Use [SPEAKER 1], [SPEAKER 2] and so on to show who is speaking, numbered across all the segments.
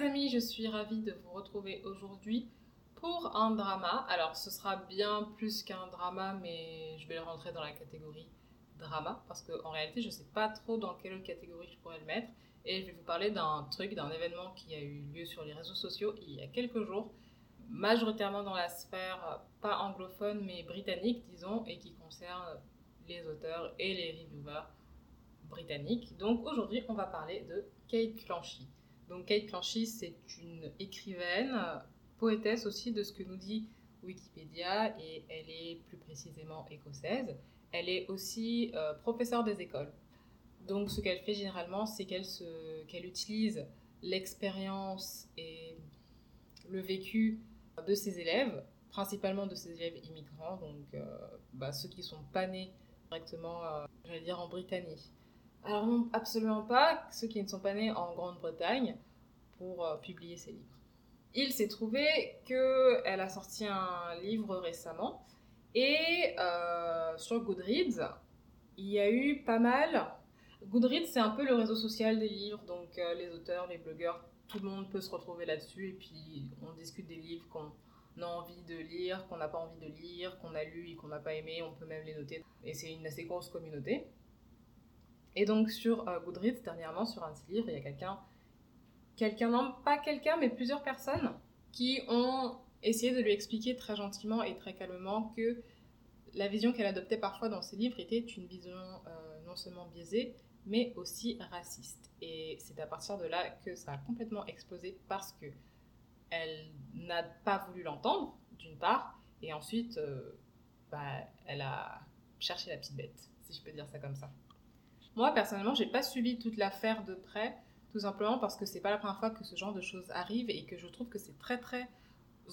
[SPEAKER 1] les amis, je suis ravie de vous retrouver aujourd'hui pour un drama. Alors ce sera bien plus qu'un drama, mais je vais le rentrer dans la catégorie drama parce qu'en réalité je ne sais pas trop dans quelle catégorie je pourrais le mettre. Et je vais vous parler d'un truc, d'un événement qui a eu lieu sur les réseaux sociaux il y a quelques jours, majoritairement dans la sphère pas anglophone mais britannique disons, et qui concerne les auteurs et les reviewers britanniques. Donc aujourd'hui on va parler de Kate Clanchy. Donc Kate Clanchy, c'est une écrivaine, poétesse aussi de ce que nous dit Wikipédia, et elle est plus précisément écossaise. Elle est aussi euh, professeure des écoles. Donc ce qu'elle fait généralement, c'est qu'elle qu'elle utilise l'expérience et le vécu de ses élèves, principalement de ses élèves immigrants, donc euh, bah, ceux qui sont pas nés directement, euh, j'allais dire, en Britannie. Alors non, absolument pas ceux qui ne sont pas nés en Grande-Bretagne pour euh, publier ses livres. Il s'est trouvé qu'elle a sorti un livre récemment et euh, sur Goodreads, il y a eu pas mal. Goodreads, c'est un peu le réseau social des livres, donc euh, les auteurs, les blogueurs, tout le monde peut se retrouver là-dessus et puis on discute des livres qu'on a envie de lire, qu'on n'a pas envie de lire, qu'on a lu et qu'on n'a pas aimé, on peut même les noter. Et c'est une assez grosse communauté. Et donc sur euh, Goodreads, dernièrement, sur un livre, il y a quelqu'un, quelqu'un, non pas quelqu'un, mais plusieurs personnes qui ont essayé de lui expliquer très gentiment et très calmement que la vision qu'elle adoptait parfois dans ses livres était une vision euh, non seulement biaisée, mais aussi raciste. Et c'est à partir de là que ça a complètement explosé parce que elle n'a pas voulu l'entendre, d'une part, et ensuite, euh, bah, elle a cherché la petite bête, si je peux dire ça comme ça. Moi, personnellement, j'ai pas suivi toute l'affaire de près, tout simplement parce que c'est pas la première fois que ce genre de choses arrive et que je trouve que c'est très très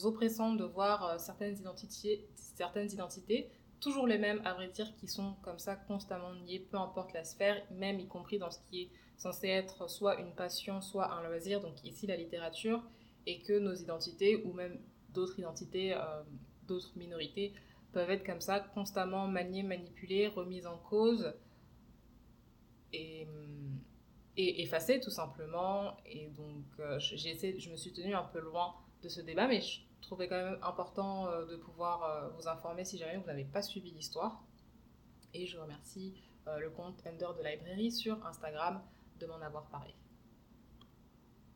[SPEAKER 1] oppressant de voir euh, certaines identités, certaines identités, toujours les mêmes à vrai dire, qui sont comme ça constamment niées, peu importe la sphère, même y compris dans ce qui est censé être soit une passion, soit un loisir, donc ici la littérature, et que nos identités ou même d'autres identités, euh, d'autres minorités peuvent être comme ça constamment maniées, manipulées, remises en cause et tout simplement. Et donc, euh, j'ai essayé, je me suis tenue un peu loin de ce débat, mais je trouvais quand même important euh, de pouvoir euh, vous informer si jamais vous n'avez pas suivi l'histoire. Et je remercie le compte Ender de Librairie sur Instagram de m'en avoir parlé.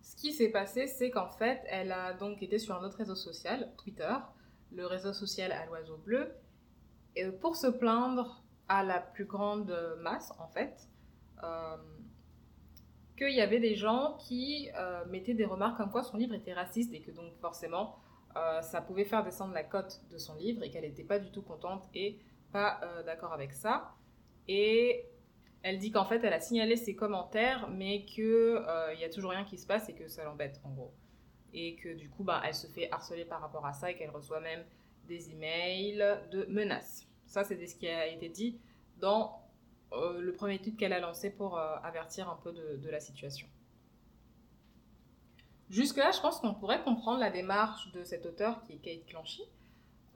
[SPEAKER 1] Ce qui s'est passé, c'est qu'en fait, elle a donc été sur un autre réseau social, Twitter, le réseau social à l'oiseau bleu, pour se plaindre à la plus grande masse, en fait, qu'il y avait des gens qui euh, mettaient des remarques comme quoi son livre était raciste et que donc forcément euh, ça pouvait faire descendre la cote de son livre et qu'elle n'était pas du tout contente et pas d'accord avec ça. Et elle dit qu'en fait elle a signalé ses commentaires mais qu'il il y a toujours rien qui se passe et que ça l'embête en gros. Et que du coup bah, elle se fait harceler par rapport à ça et qu'elle reçoit même des emails de menaces. Ça c'est ce qui a été dit dans euh, le premier titre qu'elle a lancé pour euh, avertir un peu de, la situation. Jusque-là, je pense qu'on pourrait comprendre la démarche de cet auteur qui est Kate Clanchy,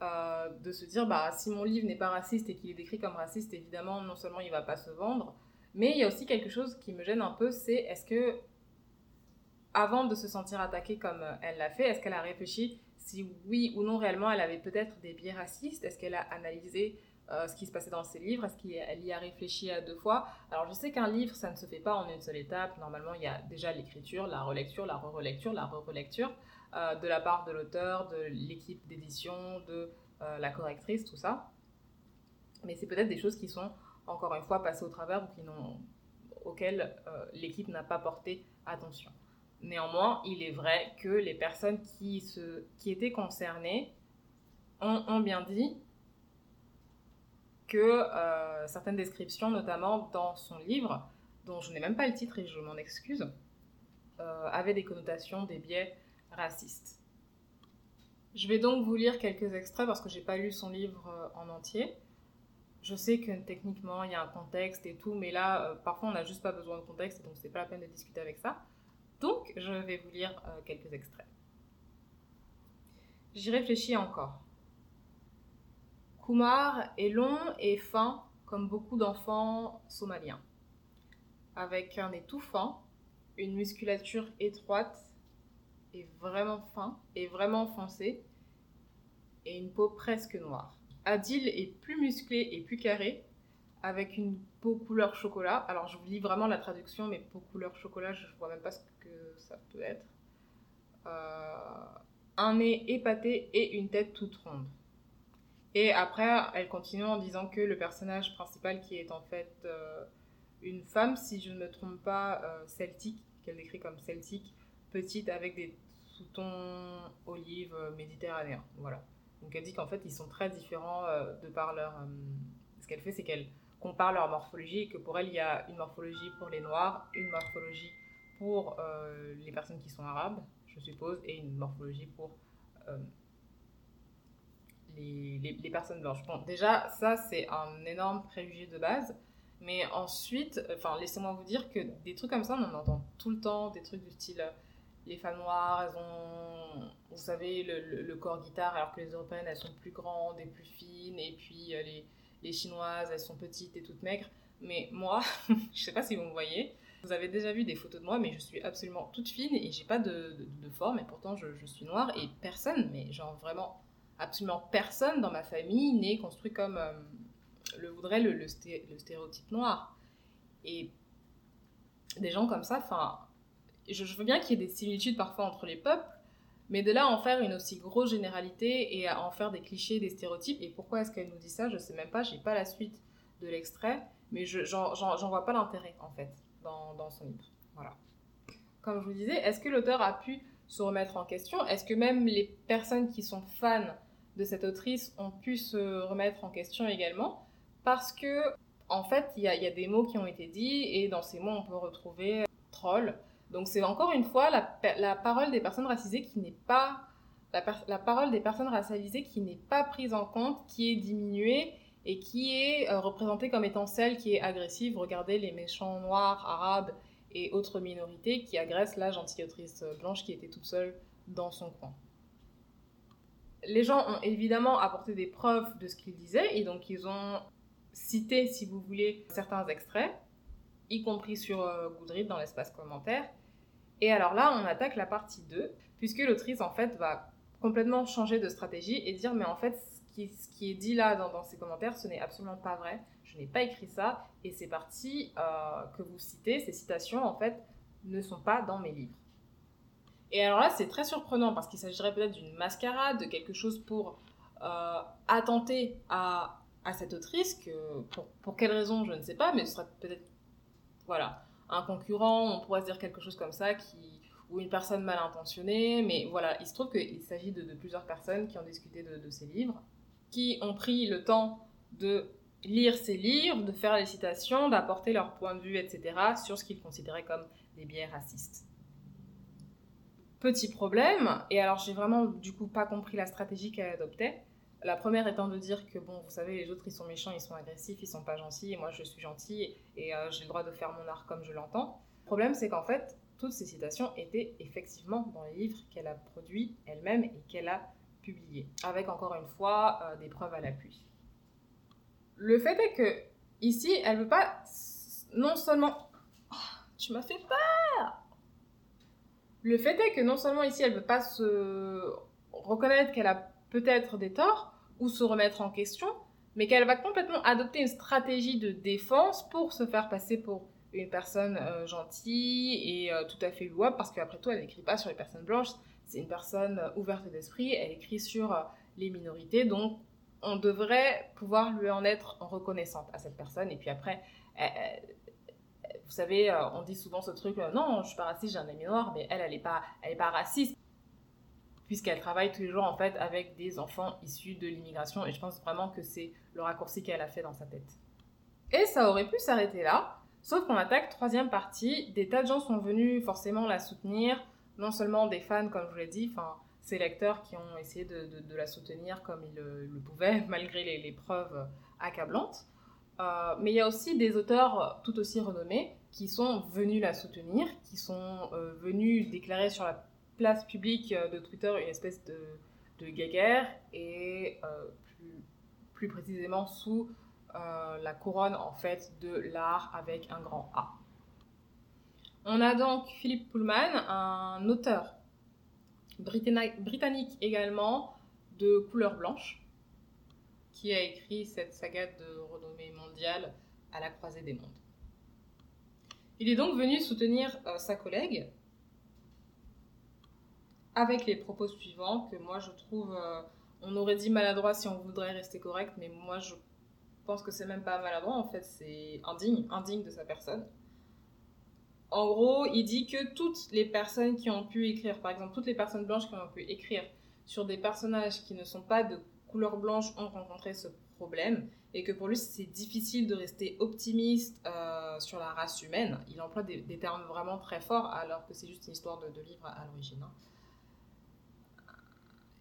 [SPEAKER 1] euh, de se dire bah, si mon livre n'est pas raciste et qu'il est décrit comme raciste, évidemment, non seulement il ne va pas se vendre, mais il y a aussi quelque chose qui me gêne un peu c'est est-ce que, avant de se sentir attaquée comme elle l'a fait, est-ce qu'elle a réfléchi si oui ou non réellement elle avait peut-être des biais racistes? Est-ce qu'elle a analysé euh, ce qui se passait dans ses livres Est-ce qu'elle y a réfléchi à deux fois? Alors je sais qu'un livre, ça ne se fait pas en une seule étape. Normalement, il y a déjà l'écriture, la relecture, la re-relecture, la re-relecture euh, de la part de l'auteur, de l'équipe d'édition, de euh, la correctrice, tout ça. Mais c'est peut-être des choses qui sont, encore une fois, passées au travers ou auxquelles l'équipe n'a pas porté attention. Néanmoins, il est vrai que les personnes qui, se, qui étaient concernées ont bien dit que euh, certaines descriptions, notamment dans son livre, dont je n'ai même pas le titre et je m'en excuse, euh, avaient des connotations, des biais racistes. Je vais donc vous lire quelques extraits parce que j'ai pas lu son livre euh, en entier. Je sais que techniquement il y a un contexte et tout, mais là parfois on n'a juste pas besoin de contexte, donc c'est pas la peine de discuter avec ça. Donc je vais vous lire quelques extraits. J'y réfléchis encore. Kumar est long et fin comme beaucoup d'enfants somaliens, avec un étouffant, une musculature étroite est vraiment fin et vraiment foncé et une peau presque noire. Adil est plus musclé et plus carré avec une peau couleur chocolat. Alors je vous lis vraiment la traduction, mais peau couleur chocolat, je vois même pas ce que ça peut être. Euh, un nez épaté et une tête toute ronde. Et après, elle continue en disant que le personnage principal, qui est en fait euh, une femme, si je ne me trompe pas, euh, celtique, qu'elle décrit comme celtique, petite avec des sous-tons olives méditerranéens. Voilà. Donc elle dit qu'en fait, ils sont très différents de par leur. ce qu'elle fait, c'est qu'elle compare leur morphologie et que pour elle, il y a une morphologie pour les noirs, une morphologie pour les personnes qui sont arabes, je suppose, et une morphologie pour les, les, personnes blanches. Bon, déjà, ça, c'est un énorme préjugé de base. Mais ensuite, enfin, laissez-moi vous dire que des trucs comme ça, on en entend tout le temps, des trucs du style euh, les femmes noires, elles ont, vous savez, le, corps guitare, alors que les européennes, elles sont plus grandes et plus fines, et puis euh, les, les chinoises, elles sont petites et toutes maigres. Mais moi, je sais pas si vous me voyez, vous avez déjà vu des photos de moi, mais je suis absolument toute fine et j'ai pas de, de, forme et pourtant je, je, suis noire et personne, mais genre vraiment absolument personne dans ma famille n'est construit comme euh, le voudrait le, le, stéréotype noir. Et des gens comme ça, enfin, je, je, veux bien qu'il y ait des similitudes parfois entre les peuples, mais de là en faire une aussi grosse généralité et en faire des clichés, des stéréotypes, et pourquoi est-ce qu'elle nous dit ça, je sais même pas, j'ai pas la suite de l'extrait, mais j'en vois pas l'intérêt en fait dans, son livre. Voilà. Comme je vous disais, est-ce que l'auteur a pu se remettre en question? Est-ce que même les personnes qui sont fans de cette autrice ont pu se remettre en question également Parce que, en fait, il y, a, des mots qui ont été dits et dans ces mots, on peut retrouver troll. Donc, c'est encore une fois la, parole des personnes racisées qui n'est pas. La, parole des personnes racialisées qui n'est pas prise en compte, qui est diminuée et qui est euh, représentée comme étant celle qui est agressive. Regardez les méchants noirs, arabes et autres minorités qui agressent la gentille autrice blanche qui était toute seule dans son coin. Les gens ont évidemment apporté des preuves de ce qu'ils disaient et donc ils ont cité, si vous voulez, certains extraits, y compris sur euh, Goodreads dans l'espace commentaire. Et alors là, on attaque la partie 2, puisque l'autrice en fait va complètement changer de stratégie et dire mais en fait ce qui est dit là dans, ces commentaires, ce n'est absolument pas vrai. Je n'ai pas écrit ça. Et ces parties euh, que vous citez, ces citations, en fait, ne sont pas dans mes livres. Et alors là, c'est très surprenant parce qu'il s'agirait peut-être d'une mascarade, de quelque chose pour euh, attenter à, à, cette autrice, que pour, pour quelle raison, je ne sais pas, mais ce serait peut-être, voilà, un concurrent, on pourrait se dire quelque chose comme ça, qui, ou une personne mal intentionnée, mais voilà, il se trouve qu'il s'agit de, plusieurs personnes qui ont discuté de, de ces livres qui ont pris le temps de lire ces livres, de faire les citations, d'apporter leur point de vue, etc., sur ce qu'ils considéraient comme des biais racistes. Petit problème, et alors j'ai vraiment du coup pas compris la stratégie qu'elle adoptait. La première étant de dire que bon, vous savez, les autres ils sont méchants, ils sont agressifs, ils sont pas gentils, et moi je suis gentil et euh, j'ai le droit de faire mon art comme je l'entends. Le problème c'est qu'en fait, toutes ces citations étaient effectivement dans les livres qu'elle a produits elle-même et qu'elle a avec encore une fois euh, des preuves à l'appui. Le fait est que ici, elle veut pas non seulement... Oh, tu m'as fait peur Le fait est que non seulement ici, elle veut pas se reconnaître qu'elle a peut-être des torts ou se remettre en question, mais qu'elle va complètement adopter une stratégie de défense pour se faire passer pour une personne euh, gentille et euh, tout à fait louable, parce qu'après tout, elle n'écrit pas sur les personnes blanches, c'est une personne euh, ouverte d'esprit, elle écrit sur les minorités, donc on devrait pouvoir lui en être reconnaissante à cette personne. Et puis après, vous savez, euh, on dit souvent ce truc, non, je suis pas raciste, j'ai un ami noir, mais elle, elle n'est pas, pas raciste, puisqu'elle travaille tous les jours en fait avec des enfants issus de l'immigration. Et je pense vraiment que c'est le raccourci qu'elle a fait dans sa tête. Et ça aurait pu s'arrêter là, sauf qu'on attaque troisième partie, des tas de gens sont venus forcément la soutenir, non seulement des fans, comme je vous l'ai dit, enfin, ces lecteurs qui ont essayé de, la soutenir comme ils le, pouvaient, malgré les, preuves accablantes. Euh, mais il y a aussi des auteurs tout aussi renommés qui sont venus la soutenir, qui sont euh, venus déclarer sur la place publique de Twitter une espèce de, de guéguerre et euh, plus, plus, précisément sous la couronne en fait de l'art avec un grand A. On a donc Philippe Pullman, un auteur britannique également, de couleur blanche, qui a écrit cette saga de renommée mondiale à la croisée des mondes. Il est donc venu soutenir euh, sa collègue avec les propos suivants que moi je trouve, euh, on aurait dit maladroit si on voudrait rester correct, mais moi je pense que c'est même pas maladroit, en fait c'est indigne, indigne de sa personne. En gros, il dit que toutes les personnes qui ont pu écrire, par exemple toutes les personnes blanches qui ont pu écrire sur des personnages qui ne sont pas de couleur blanche ont rencontré ce problème et que pour lui c'est difficile de rester optimiste euh, sur la race humaine. Il emploie des, termes vraiment très forts alors que c'est juste une histoire de, livre à, l'origine. Hein.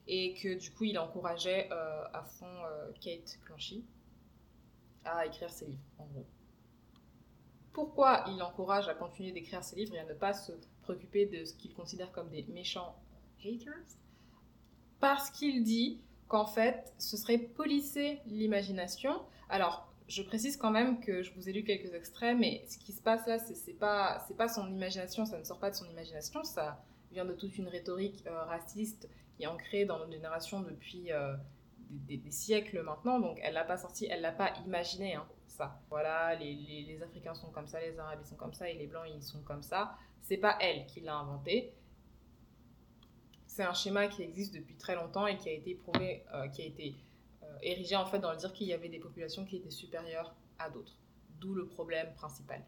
[SPEAKER 1] Et que du coup il encourageait euh, à fond euh, Kate Clanchy à écrire ses livres en gros. Pourquoi il encourage à continuer d'écrire ses livres et à ne pas se préoccuper de ce qu'il considère comme des méchants haters? Parce qu'il dit qu'en fait, ce serait polisser l'imagination. Alors, je précise quand même que je vous ai lu quelques extraits, mais ce qui se passe là, c'est pas, pas son imagination, ça ne sort pas de son imagination, ça vient de toute une rhétorique euh, raciste qui est ancrée dans notre génération depuis euh, des, siècles maintenant, donc elle l'a pas sorti, elle l'a pas imaginé, hein, ça. Voilà, les, Africains sont comme ça, les Arabes sont comme ça, et les Blancs ils sont comme ça. C'est pas elle qui l'a inventé, c'est un schéma qui existe depuis très longtemps et qui a été prouvé, euh, qui a été euh, érigé en fait dans le dire qu'il y avait des populations qui étaient supérieures à d'autres. D'où le problème principal.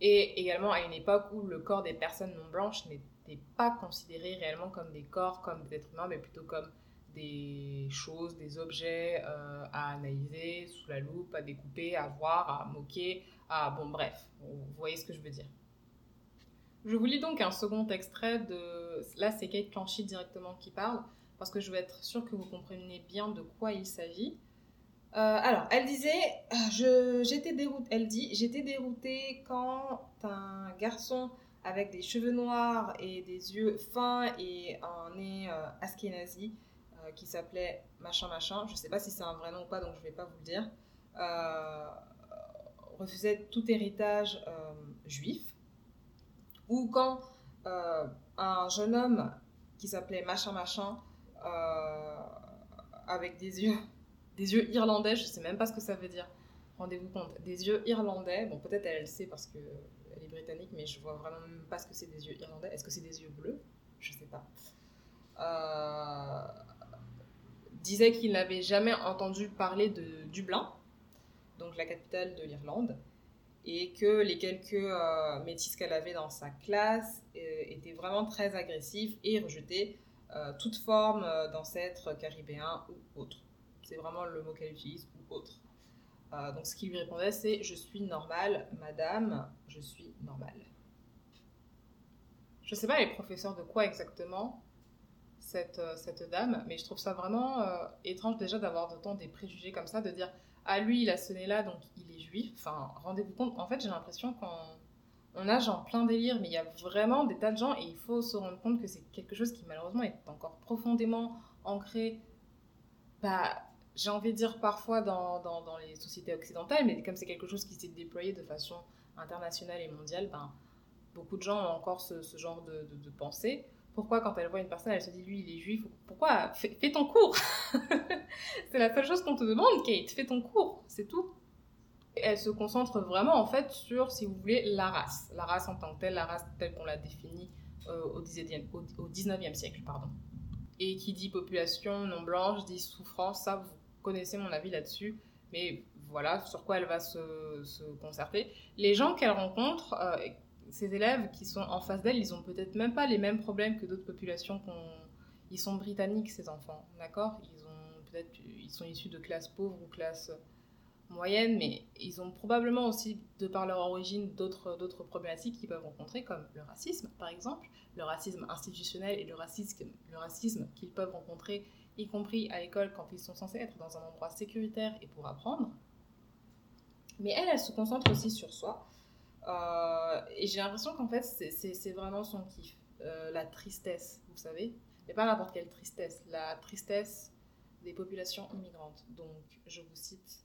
[SPEAKER 1] Et également à une époque où le corps des personnes non blanches n'était pas considéré réellement comme des corps, comme des êtres humains, mais plutôt comme des choses, des objets euh, à analyser sous la loupe, à découper, à voir, à moquer, à... Bon bref, vous voyez ce que je veux dire. Je vous lis donc un second extrait de. Là, c'est Kate Clanchy directement qui parle, parce que je veux être sûre que vous compreniez bien de quoi il s'agit. Euh, alors, elle disait, je, j'étais déroutée, elle dit, j'étais déroutée quand un garçon avec des cheveux noirs et des yeux fins et un nez euh, askenazi euh, qui s'appelait machin machin, je sais pas si c'est un vrai nom ou pas, donc je vais pas vous le dire, refusait tout héritage juif ou quand euh, un jeune homme qui s'appelait machin machin, euh, avec des yeux, des yeux irlandais, je sais même pas ce que ça veut dire. Rendez-vous compte, des yeux irlandais. Bon, peut-être elle, le sait parce que elle est britannique, mais je vois vraiment même pas ce que c'est des yeux irlandais. Est-ce que c'est des yeux bleus? Je sais pas. Euh, disait qu'il n'avait jamais entendu parler de Dublin, donc la capitale de l'Irlande, et que les quelques euh, métis qu'elle avait dans sa classe euh, étaient vraiment très agressifs et rejetaient euh, toute forme d'ancêtre caribéen ou autre. C'est vraiment le mot qu'elle utilise, ou autre. donc ce qu'il lui répondait, c'est Je suis normale, madame, je suis normale. Je ne sais pas les professeurs de quoi exactement, cette, cette dame, mais je trouve ça vraiment étrange déjà d'avoir d'autant des préjugés comme ça, de dire ah lui il a ce nez là donc il est juif. Enfin, rendez-vous compte, en fait j'ai l'impression qu'on a genre plein délire, mais il y a vraiment des tas de gens et il faut se rendre compte que c'est quelque chose qui malheureusement est encore profondément ancré, bah, j'ai envie de dire parfois dans, dans, les sociétés occidentales, mais comme c'est quelque chose qui s'est déployé de façon internationale et mondiale, ben, beaucoup de gens ont encore ce, genre de pensée. Pourquoi, quand elle voit une personne, elle se dit lui, il est juif Pourquoi fais, ton cours C'est la seule chose qu'on te demande, Kate. Fais ton cours, c'est tout. Elle se concentre vraiment, en fait, sur, si vous voulez, la race. La race en tant que telle, la race telle qu'on l'a définie euh, au, 19e, siècle. Pardon. Et qui dit population non blanche, dit souffrance, ça, vous connaissez mon avis là-dessus. Mais voilà sur quoi elle va se, se concerter. Les gens qu'elle rencontre, euh, ces élèves qui sont en face d'elle, ils ont peut-être même pas les mêmes problèmes que d'autres populations. Ils sont britanniques, ces enfants, d'accord? Ils ont peut-être, ils sont issus de classes pauvres ou classes moyennes, mais ils ont probablement aussi, de par leur origine, d'autres, d'autres problématiques qu'ils peuvent rencontrer, comme le racisme, par exemple, le racisme institutionnel et le racisme, le racisme qu'ils peuvent rencontrer, y compris à l'école quand ils sont censés être dans un endroit sécuritaire et pour apprendre. Mais elle, elle se concentre aussi sur soi. Euh, et j'ai l'impression qu'en fait, c'est vraiment son kiff. Euh, la tristesse, vous savez. Mais pas n'importe quelle tristesse. La tristesse des populations immigrantes. Donc, je vous cite,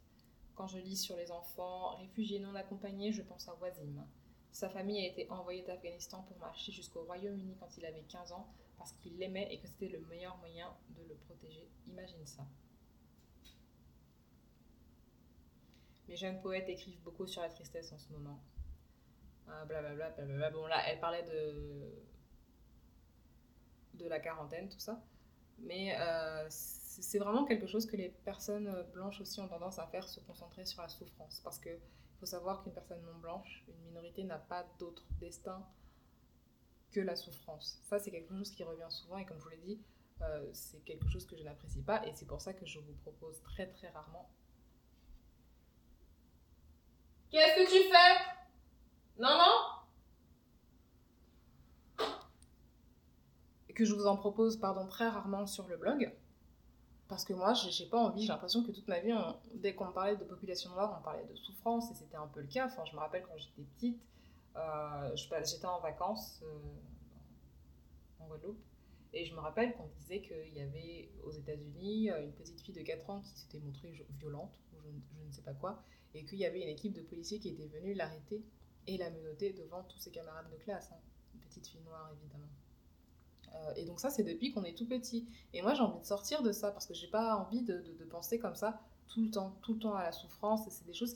[SPEAKER 1] quand je lis sur les enfants réfugiés non accompagnés, je pense à Wazim. Sa famille a été envoyée d'Afghanistan pour marcher jusqu'au Royaume-Uni quand il avait 15 ans parce qu'il l'aimait et que c'était le meilleur moyen de le protéger. Imagine ça. Les jeunes poètes écrivent beaucoup sur la tristesse en ce moment. Blablabla, blablabla. Bon, là, elle parlait de, de la quarantaine, tout ça. Mais euh, c'est vraiment quelque chose que les personnes blanches aussi ont tendance à faire, se concentrer sur la souffrance. Parce qu'il faut savoir qu'une personne non blanche, une minorité, n'a pas d'autre destin que la souffrance. Ça, c'est quelque chose qui revient souvent et comme je vous l'ai dit, euh, c'est quelque chose que je n'apprécie pas et c'est pour ça que je vous propose très très rarement Qu'est-ce que tu fais? Non, non Que je vous en propose, pardon, très rarement sur le blog. Parce que moi, j'ai pas envie, j'ai l'impression que toute ma vie, dès qu'on parlait de population noire, on parlait de souffrance, et c'était un peu le cas. Enfin, je me rappelle quand j'étais petite, euh, j'étais en vacances euh, en Guadeloupe, et je me rappelle qu'on disait qu'il y avait aux États-Unis une petite fille de 4 ans qui s'était montrée violente, ou je, ne sais pas quoi, et qu'il y avait une équipe de policiers qui était venue l'arrêter et la menotter devant tous ses camarades de classe. Hein. Une petite fille noire, évidemment. Euh, et donc ça, c'est depuis qu'on est tout petit. Et moi, j'ai envie de sortir de ça parce que j'ai pas envie de, penser comme ça tout le temps, tout le temps à la souffrance. Et c'est des choses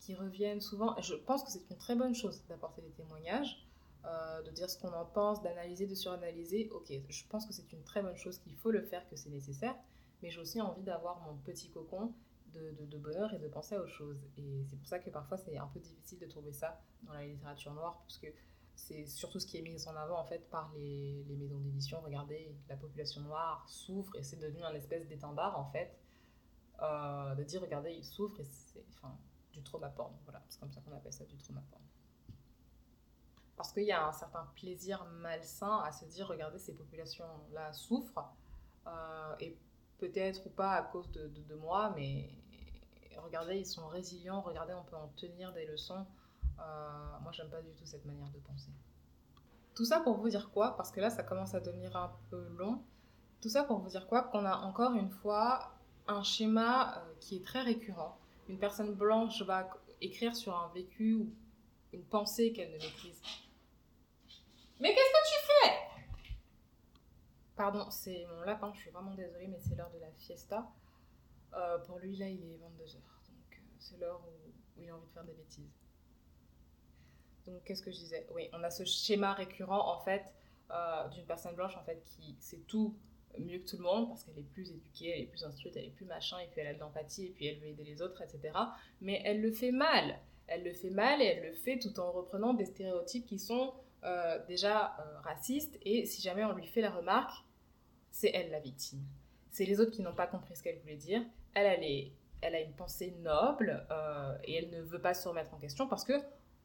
[SPEAKER 1] qui reviennent souvent. Et je pense que c'est une très bonne chose d'apporter des témoignages, euh, de dire ce qu'on en pense, d'analyser, de suranalyser. Ok, je pense que c'est une très bonne chose, qu'il faut le faire, que c'est nécessaire. Mais j'ai aussi envie d'avoir mon petit cocon de, bonheur et de penser à autre chose. Et c'est pour ça que parfois c'est un peu difficile de trouver ça dans la littérature noire, parce que c'est surtout ce qui est mis en avant en fait par les, les maisons d'édition. Regardez, la population noire souffre et c'est devenu un espèce d'étendard en fait, euh, de dire regardez, ils souffrent et c'est enfin, du trauma porn. Voilà, c'est comme ça qu'on appelle ça du trauma porn. Parce qu'il y a un certain plaisir malsain à se dire regardez, ces populations-là souffrent. Euh, et peut-être ou pas à cause de, de, de moi, mais regardez, ils sont résilients, regardez, on peut en tenir des leçons. Euh, moi, j'aime pas du tout cette manière de penser. Tout ça pour vous dire quoi Parce que là, ça commence à devenir un peu long. Tout ça pour vous dire quoi Qu'on a encore une fois un schéma euh, qui est très récurrent. Une personne blanche va écrire sur un vécu ou une pensée qu'elle ne maîtrise. Mais qu'est-ce que tu fais? Pardon, c'est mon lapin, je suis vraiment désolée, mais c'est l'heure de la fiesta. Euh, pour lui, là, il est 22h. Donc, euh, c'est l'heure où, il a envie de faire des bêtises. Donc, qu'est-ce que je disais? Oui, on a ce schéma récurrent, en fait, euh, d'une personne blanche, en fait, qui sait tout mieux que tout le monde, parce qu'elle est plus éduquée, elle est plus instruite, elle est plus machin, et puis elle a de l'empathie, et puis elle veut aider les autres, etc. Mais elle le fait mal. Elle le fait mal, et elle le fait tout en reprenant des stéréotypes qui sont déjà racistes, et si jamais on lui fait la remarque, c'est elle la victime. C'est les autres qui n'ont pas compris ce qu'elle voulait dire, elle, a une pensée noble euh, et elle ne veut pas se remettre en question parce que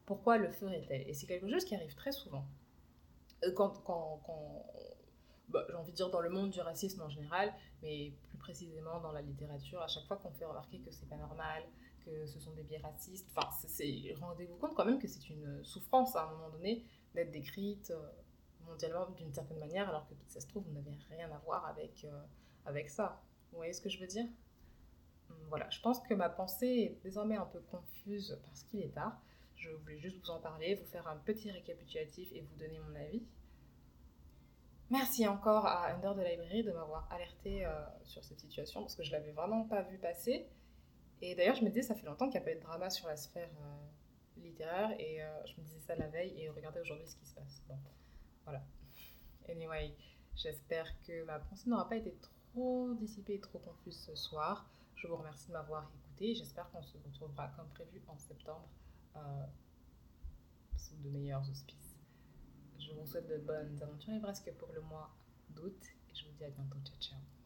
[SPEAKER 1] pourquoi le ferait-elle Et c'est quelque chose qui arrive très souvent. Euh, quand, bah, j'ai envie de dire dans le monde du racisme en général, mais plus précisément dans la littérature, à chaque fois qu'on fait remarquer que c'est pas normal, que ce sont des biais racistes, enfin, rendez-vous compte quand même que c'est une souffrance à un moment donné d'être décrite euh, mondialement d'une certaine manière, alors que ça se trouve, vous n'avez rien à voir avec, avec ça. Vous voyez ce que je veux dire? Voilà, je pense que ma pensée est désormais un peu confuse parce qu'il est tard. Je voulais juste vous en parler, vous faire un petit récapitulatif et vous donner mon avis. Merci encore à Under de Library de m'avoir alerté euh, sur cette situation parce que je l'avais vraiment pas vu passer. Et d'ailleurs, je me disais, ça fait longtemps qu'il n'y a pas eu de drama sur la sphère euh, littéraire et euh, je me disais ça la veille et regardez aujourd'hui ce qui se passe. Bon, voilà. Anyway, j'espère que ma pensée n'aura pas été trop dissipée et trop confuse ce soir. Je vous remercie de m'avoir écouté. J'espère qu'on se retrouvera comme prévu en septembre euh, sous de meilleurs auspices. Je vous souhaite de bonnes aventures et presque pour le mois d'août et je vous dis à bientôt. Ciao, ciao.